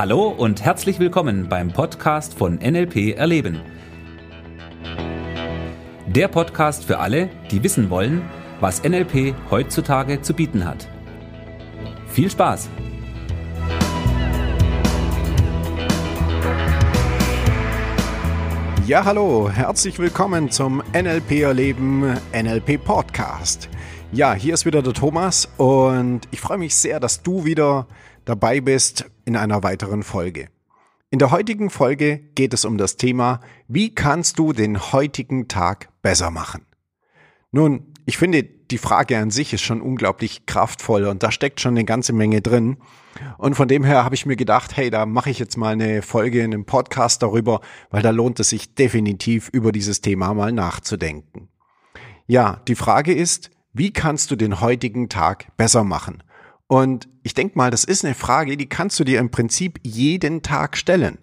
Hallo und herzlich willkommen beim Podcast von NLP Erleben. Der Podcast für alle, die wissen wollen, was NLP heutzutage zu bieten hat. Viel Spaß! Ja, hallo, herzlich willkommen zum NLP Erleben NLP Podcast. Ja, hier ist wieder der Thomas und ich freue mich sehr, dass du wieder dabei bist in einer weiteren Folge. In der heutigen Folge geht es um das Thema, wie kannst du den heutigen Tag besser machen? Nun, ich finde, die Frage an sich ist schon unglaublich kraftvoll und da steckt schon eine ganze Menge drin. Und von dem her habe ich mir gedacht, hey, da mache ich jetzt mal eine Folge in einem Podcast darüber, weil da lohnt es sich definitiv über dieses Thema mal nachzudenken. Ja, die Frage ist, wie kannst du den heutigen Tag besser machen? Und ich denke mal, das ist eine Frage, die kannst du dir im Prinzip jeden Tag stellen.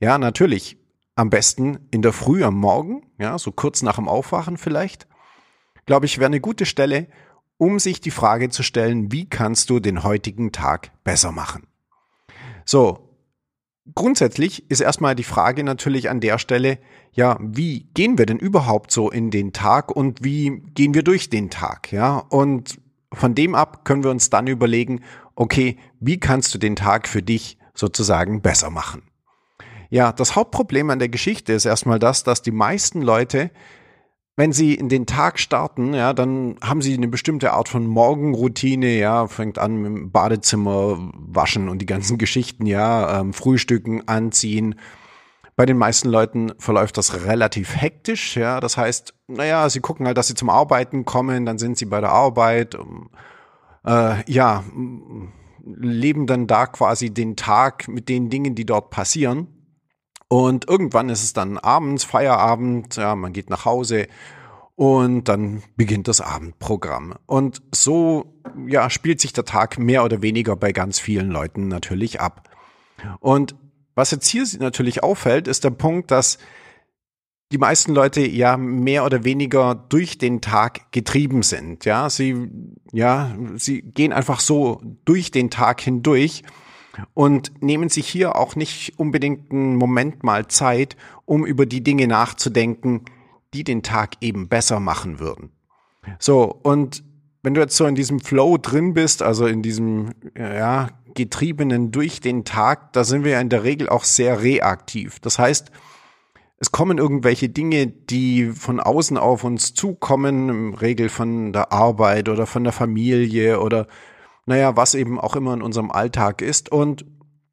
Ja, natürlich. Am besten in der Früh am Morgen, ja, so kurz nach dem Aufwachen vielleicht. Glaube ich, wäre eine gute Stelle, um sich die Frage zu stellen, wie kannst du den heutigen Tag besser machen? So. Grundsätzlich ist erstmal die Frage natürlich an der Stelle, ja, wie gehen wir denn überhaupt so in den Tag und wie gehen wir durch den Tag, ja? Und von dem ab können wir uns dann überlegen, okay, wie kannst du den Tag für dich sozusagen besser machen? Ja, das Hauptproblem an der Geschichte ist erstmal das, dass die meisten Leute, wenn sie in den Tag starten, ja, dann haben sie eine bestimmte Art von Morgenroutine, ja, fängt an mit dem Badezimmer waschen und die ganzen Geschichten, ja, ähm, Frühstücken, anziehen, bei den meisten Leuten verläuft das relativ hektisch, ja. Das heißt, naja, sie gucken halt, dass sie zum Arbeiten kommen, dann sind sie bei der Arbeit, äh, ja, leben dann da quasi den Tag mit den Dingen, die dort passieren. Und irgendwann ist es dann abends, Feierabend, ja, man geht nach Hause und dann beginnt das Abendprogramm. Und so, ja, spielt sich der Tag mehr oder weniger bei ganz vielen Leuten natürlich ab. Und was jetzt hier natürlich auffällt, ist der Punkt, dass die meisten Leute ja mehr oder weniger durch den Tag getrieben sind. Ja, sie, ja, sie gehen einfach so durch den Tag hindurch und nehmen sich hier auch nicht unbedingt einen Moment mal Zeit, um über die Dinge nachzudenken, die den Tag eben besser machen würden. So, und wenn du jetzt so in diesem Flow drin bist, also in diesem, ja, Getriebenen durch den Tag, da sind wir ja in der Regel auch sehr reaktiv. Das heißt, es kommen irgendwelche Dinge, die von außen auf uns zukommen, im Regel von der Arbeit oder von der Familie oder naja, was eben auch immer in unserem Alltag ist und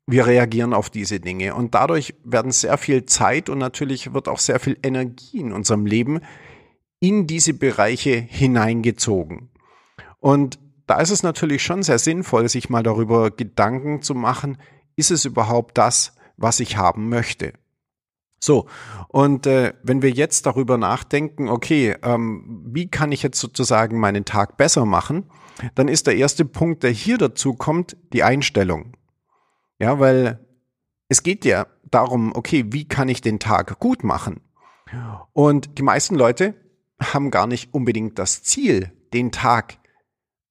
wir reagieren auf diese Dinge und dadurch werden sehr viel Zeit und natürlich wird auch sehr viel Energie in unserem Leben in diese Bereiche hineingezogen. Und da ist es natürlich schon sehr sinnvoll, sich mal darüber Gedanken zu machen, ist es überhaupt das, was ich haben möchte? So, und äh, wenn wir jetzt darüber nachdenken, okay, ähm, wie kann ich jetzt sozusagen meinen Tag besser machen, dann ist der erste Punkt, der hier dazu kommt, die Einstellung. Ja, weil es geht ja darum, okay, wie kann ich den Tag gut machen? Und die meisten Leute haben gar nicht unbedingt das Ziel, den Tag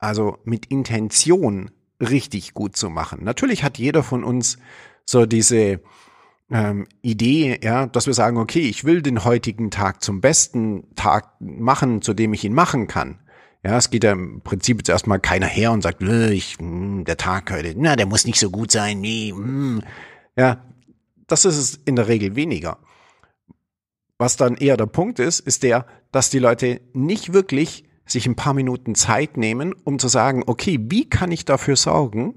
also mit Intention richtig gut zu machen. Natürlich hat jeder von uns so diese ähm, Idee, ja, dass wir sagen, okay, ich will den heutigen Tag zum besten Tag machen, zu dem ich ihn machen kann. Ja, es geht ja im Prinzip jetzt erstmal keiner her und sagt, ich, hm, der Tag heute, na, der muss nicht so gut sein, nee. Hm. ja, das ist es in der Regel weniger. Was dann eher der Punkt ist, ist der, dass die Leute nicht wirklich sich ein paar Minuten Zeit nehmen, um zu sagen, okay, wie kann ich dafür sorgen,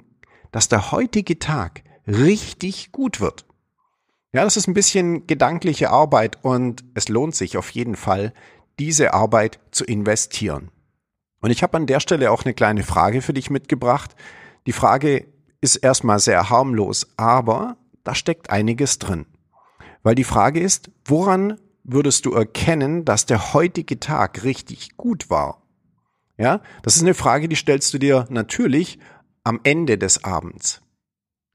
dass der heutige Tag richtig gut wird? Ja, das ist ein bisschen gedankliche Arbeit und es lohnt sich auf jeden Fall, diese Arbeit zu investieren. Und ich habe an der Stelle auch eine kleine Frage für dich mitgebracht. Die Frage ist erstmal sehr harmlos, aber da steckt einiges drin. Weil die Frage ist, woran würdest du erkennen, dass der heutige Tag richtig gut war? Ja, das ist eine Frage, die stellst du dir natürlich am Ende des Abends.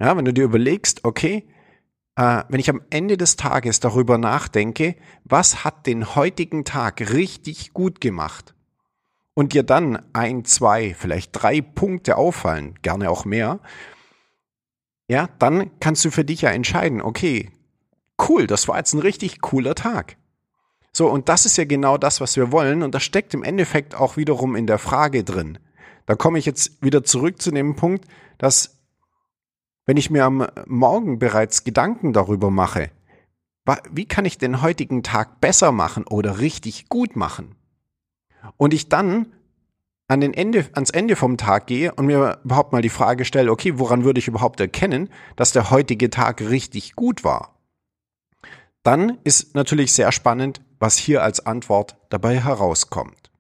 Ja, wenn du dir überlegst, okay, äh, wenn ich am Ende des Tages darüber nachdenke, was hat den heutigen Tag richtig gut gemacht? Und dir dann ein, zwei, vielleicht drei Punkte auffallen, gerne auch mehr, ja, dann kannst du für dich ja entscheiden, okay, cool, das war jetzt ein richtig cooler Tag. So, und das ist ja genau das, was wir wollen. Und das steckt im Endeffekt auch wiederum in der Frage drin. Da komme ich jetzt wieder zurück zu dem Punkt, dass wenn ich mir am Morgen bereits Gedanken darüber mache, wie kann ich den heutigen Tag besser machen oder richtig gut machen? Und ich dann an den Ende, ans Ende vom Tag gehe und mir überhaupt mal die Frage stelle, okay, woran würde ich überhaupt erkennen, dass der heutige Tag richtig gut war? Dann ist natürlich sehr spannend, was hier als Antwort dabei herauskommt.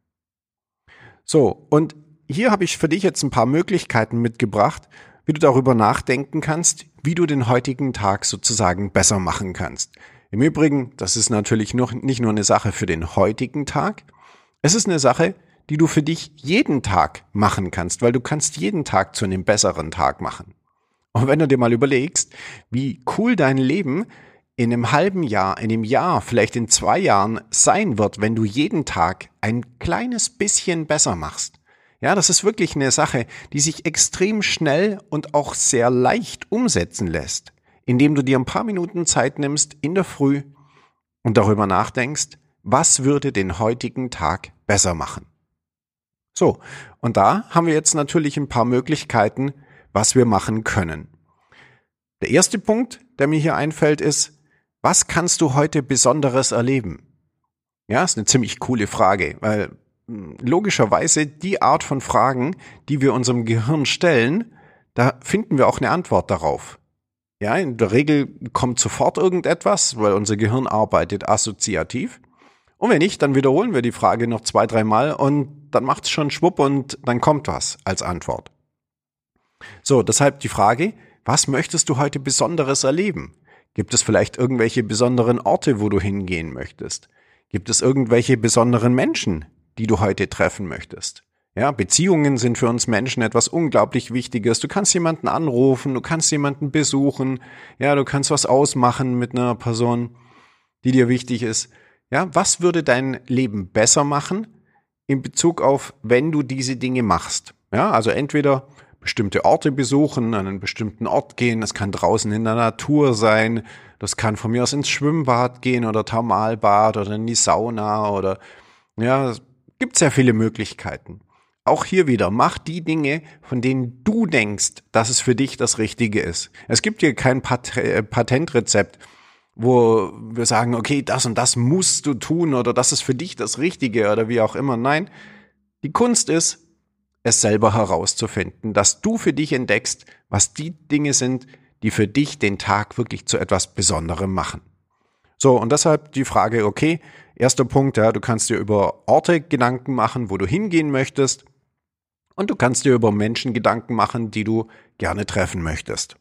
So, und hier habe ich für dich jetzt ein paar Möglichkeiten mitgebracht, wie du darüber nachdenken kannst, wie du den heutigen Tag sozusagen besser machen kannst. Im Übrigen, das ist natürlich noch, nicht nur eine Sache für den heutigen Tag, es ist eine Sache, die du für dich jeden Tag machen kannst, weil du kannst jeden Tag zu einem besseren Tag machen. Und wenn du dir mal überlegst, wie cool dein Leben in einem halben Jahr, in einem Jahr, vielleicht in zwei Jahren sein wird, wenn du jeden Tag ein kleines bisschen besser machst. Ja, das ist wirklich eine Sache, die sich extrem schnell und auch sehr leicht umsetzen lässt, indem du dir ein paar Minuten Zeit nimmst in der Früh und darüber nachdenkst, was würde den heutigen Tag besser machen. So, und da haben wir jetzt natürlich ein paar Möglichkeiten, was wir machen können. Der erste Punkt, der mir hier einfällt, ist, was kannst du heute Besonderes erleben? Ja, ist eine ziemlich coole Frage, weil hm, logischerweise die Art von Fragen, die wir unserem Gehirn stellen, da finden wir auch eine Antwort darauf. Ja, in der Regel kommt sofort irgendetwas, weil unser Gehirn arbeitet assoziativ. Und wenn nicht, dann wiederholen wir die Frage noch zwei, dreimal und dann macht's schon schwupp und dann kommt was als Antwort. So, deshalb die Frage, was möchtest du heute Besonderes erleben? Gibt es vielleicht irgendwelche besonderen Orte, wo du hingehen möchtest? Gibt es irgendwelche besonderen Menschen, die du heute treffen möchtest? Ja, Beziehungen sind für uns Menschen etwas unglaublich Wichtiges. Du kannst jemanden anrufen, du kannst jemanden besuchen, ja, du kannst was ausmachen mit einer Person, die dir wichtig ist. Ja, was würde dein Leben besser machen in Bezug auf, wenn du diese Dinge machst? Ja, also entweder bestimmte Orte besuchen, an einen bestimmten Ort gehen, das kann draußen in der Natur sein, das kann von mir aus ins Schwimmbad gehen oder Thermalbad oder in die Sauna oder ja, gibt sehr viele Möglichkeiten. Auch hier wieder, mach die Dinge, von denen du denkst, dass es für dich das Richtige ist. Es gibt hier kein Pat äh, Patentrezept wo wir sagen, okay, das und das musst du tun oder das ist für dich das Richtige oder wie auch immer. Nein, die Kunst ist, es selber herauszufinden, dass du für dich entdeckst, was die Dinge sind, die für dich den Tag wirklich zu etwas Besonderem machen. So, und deshalb die Frage, okay, erster Punkt, ja, du kannst dir über Orte Gedanken machen, wo du hingehen möchtest. Und du kannst dir über Menschen Gedanken machen, die du gerne treffen möchtest.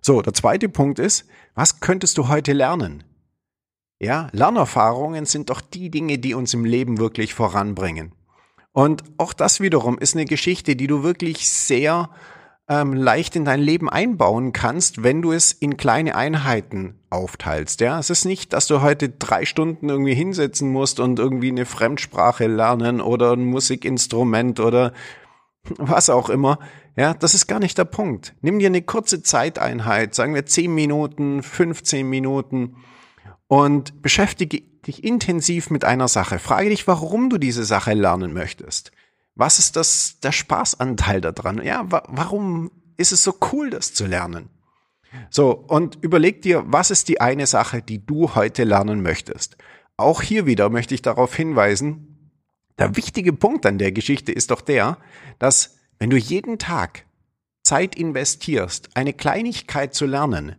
So, der zweite Punkt ist, was könntest du heute lernen? Ja, Lernerfahrungen sind doch die Dinge, die uns im Leben wirklich voranbringen. Und auch das wiederum ist eine Geschichte, die du wirklich sehr ähm, leicht in dein Leben einbauen kannst, wenn du es in kleine Einheiten aufteilst. Ja, es ist nicht, dass du heute drei Stunden irgendwie hinsetzen musst und irgendwie eine Fremdsprache lernen oder ein Musikinstrument oder was auch immer. Ja, das ist gar nicht der Punkt. Nimm dir eine kurze Zeiteinheit, sagen wir 10 Minuten, 15 Minuten und beschäftige dich intensiv mit einer Sache. Frage dich, warum du diese Sache lernen möchtest. Was ist das, der Spaßanteil daran? Ja, wa warum ist es so cool, das zu lernen? So, und überleg dir, was ist die eine Sache, die du heute lernen möchtest? Auch hier wieder möchte ich darauf hinweisen, der wichtige Punkt an der Geschichte ist doch der, dass wenn du jeden Tag Zeit investierst, eine Kleinigkeit zu lernen,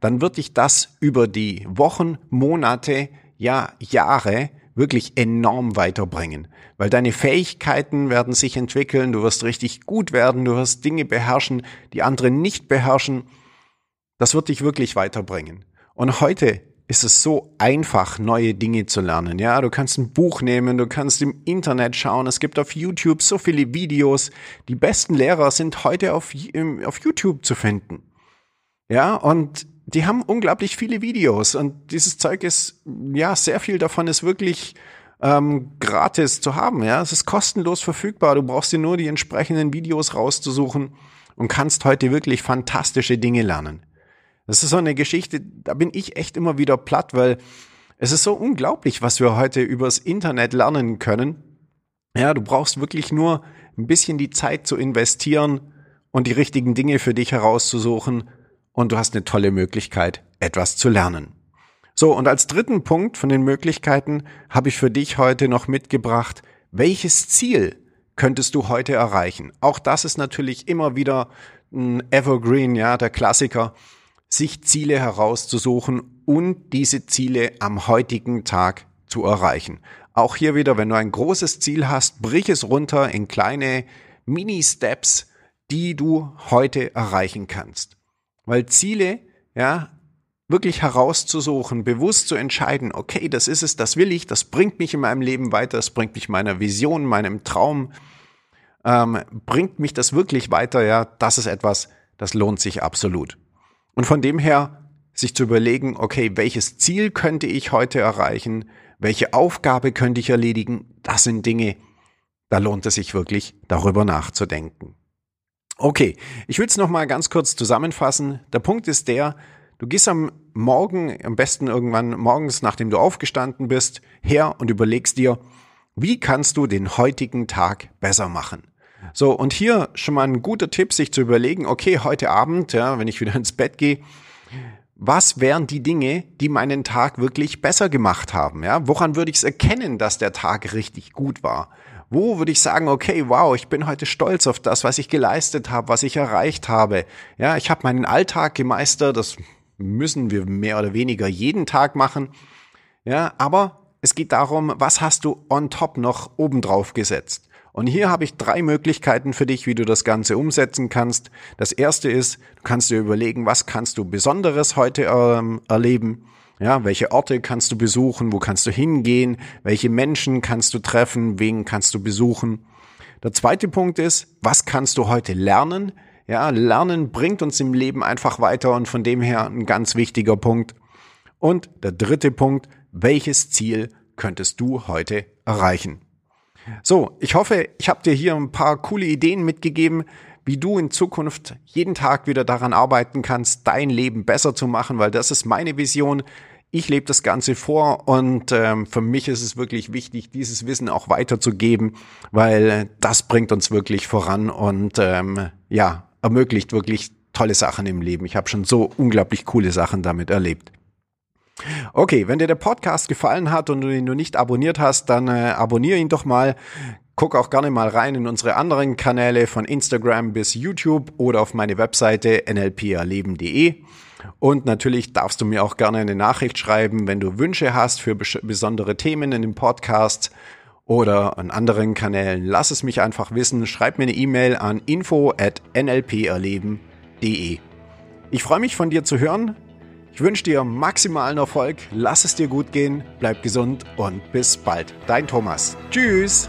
dann wird dich das über die Wochen, Monate, ja Jahre wirklich enorm weiterbringen, weil deine Fähigkeiten werden sich entwickeln, du wirst richtig gut werden, du wirst Dinge beherrschen, die andere nicht beherrschen. Das wird dich wirklich weiterbringen. Und heute ist es so einfach, neue Dinge zu lernen. Ja, du kannst ein Buch nehmen, du kannst im Internet schauen. Es gibt auf YouTube so viele Videos. Die besten Lehrer sind heute auf, auf YouTube zu finden. Ja, und die haben unglaublich viele Videos und dieses Zeug ist, ja, sehr viel davon ist wirklich ähm, gratis zu haben. Ja, es ist kostenlos verfügbar. Du brauchst dir nur die entsprechenden Videos rauszusuchen und kannst heute wirklich fantastische Dinge lernen. Das ist so eine Geschichte, da bin ich echt immer wieder platt, weil es ist so unglaublich, was wir heute übers Internet lernen können. Ja, du brauchst wirklich nur ein bisschen die Zeit zu investieren und die richtigen Dinge für dich herauszusuchen und du hast eine tolle Möglichkeit, etwas zu lernen. So, und als dritten Punkt von den Möglichkeiten habe ich für dich heute noch mitgebracht, welches Ziel könntest du heute erreichen? Auch das ist natürlich immer wieder ein Evergreen, ja, der Klassiker, sich Ziele herauszusuchen und diese Ziele am heutigen Tag zu erreichen. Auch hier wieder, wenn du ein großes Ziel hast, brich es runter in kleine Mini-Steps, die du heute erreichen kannst. Weil Ziele, ja, wirklich herauszusuchen, bewusst zu entscheiden, okay, das ist es, das will ich, das bringt mich in meinem Leben weiter, das bringt mich meiner Vision, meinem Traum, ähm, bringt mich das wirklich weiter, ja, das ist etwas, das lohnt sich absolut. Und von dem her, sich zu überlegen, okay, welches Ziel könnte ich heute erreichen, welche Aufgabe könnte ich erledigen, das sind Dinge, da lohnt es sich wirklich, darüber nachzudenken. Okay, ich will es nochmal ganz kurz zusammenfassen. Der Punkt ist der, Du gehst am Morgen, am besten irgendwann morgens, nachdem du aufgestanden bist, her und überlegst dir, wie kannst du den heutigen Tag besser machen? So, und hier schon mal ein guter Tipp, sich zu überlegen, okay, heute Abend, ja, wenn ich wieder ins Bett gehe, was wären die Dinge, die meinen Tag wirklich besser gemacht haben? Ja, woran würde ich es erkennen, dass der Tag richtig gut war? Wo würde ich sagen, okay, wow, ich bin heute stolz auf das, was ich geleistet habe, was ich erreicht habe. Ja, ich habe meinen Alltag gemeistert, das müssen wir mehr oder weniger jeden Tag machen. Ja, aber es geht darum, was hast du on top noch obendrauf gesetzt? Und hier habe ich drei Möglichkeiten für dich, wie du das Ganze umsetzen kannst. Das erste ist, du kannst dir überlegen, was kannst du Besonderes heute ähm, erleben? Ja, welche Orte kannst du besuchen? Wo kannst du hingehen? Welche Menschen kannst du treffen? Wen kannst du besuchen? Der zweite Punkt ist, was kannst du heute lernen? Ja, Lernen bringt uns im Leben einfach weiter und von dem her ein ganz wichtiger Punkt. Und der dritte Punkt, welches Ziel könntest du heute erreichen? So, ich hoffe, ich habe dir hier ein paar coole Ideen mitgegeben, wie du in Zukunft jeden Tag wieder daran arbeiten kannst, dein Leben besser zu machen, weil das ist meine Vision. Ich lebe das Ganze vor und ähm, für mich ist es wirklich wichtig, dieses Wissen auch weiterzugeben, weil das bringt uns wirklich voran und ähm, ja, ermöglicht wirklich tolle Sachen im Leben. Ich habe schon so unglaublich coole Sachen damit erlebt. Okay, wenn dir der Podcast gefallen hat und du ihn noch nicht abonniert hast, dann äh, abonniere ihn doch mal. Guck auch gerne mal rein in unsere anderen Kanäle von Instagram bis YouTube oder auf meine Webseite nlperleben.de. Und natürlich darfst du mir auch gerne eine Nachricht schreiben, wenn du Wünsche hast für besondere Themen in dem Podcast oder an anderen Kanälen. Lass es mich einfach wissen. Schreib mir eine E-Mail an info at nlperleben.de. Ich freue mich von dir zu hören. Ich wünsche dir maximalen Erfolg. Lass es dir gut gehen. Bleib gesund und bis bald. Dein Thomas. Tschüss.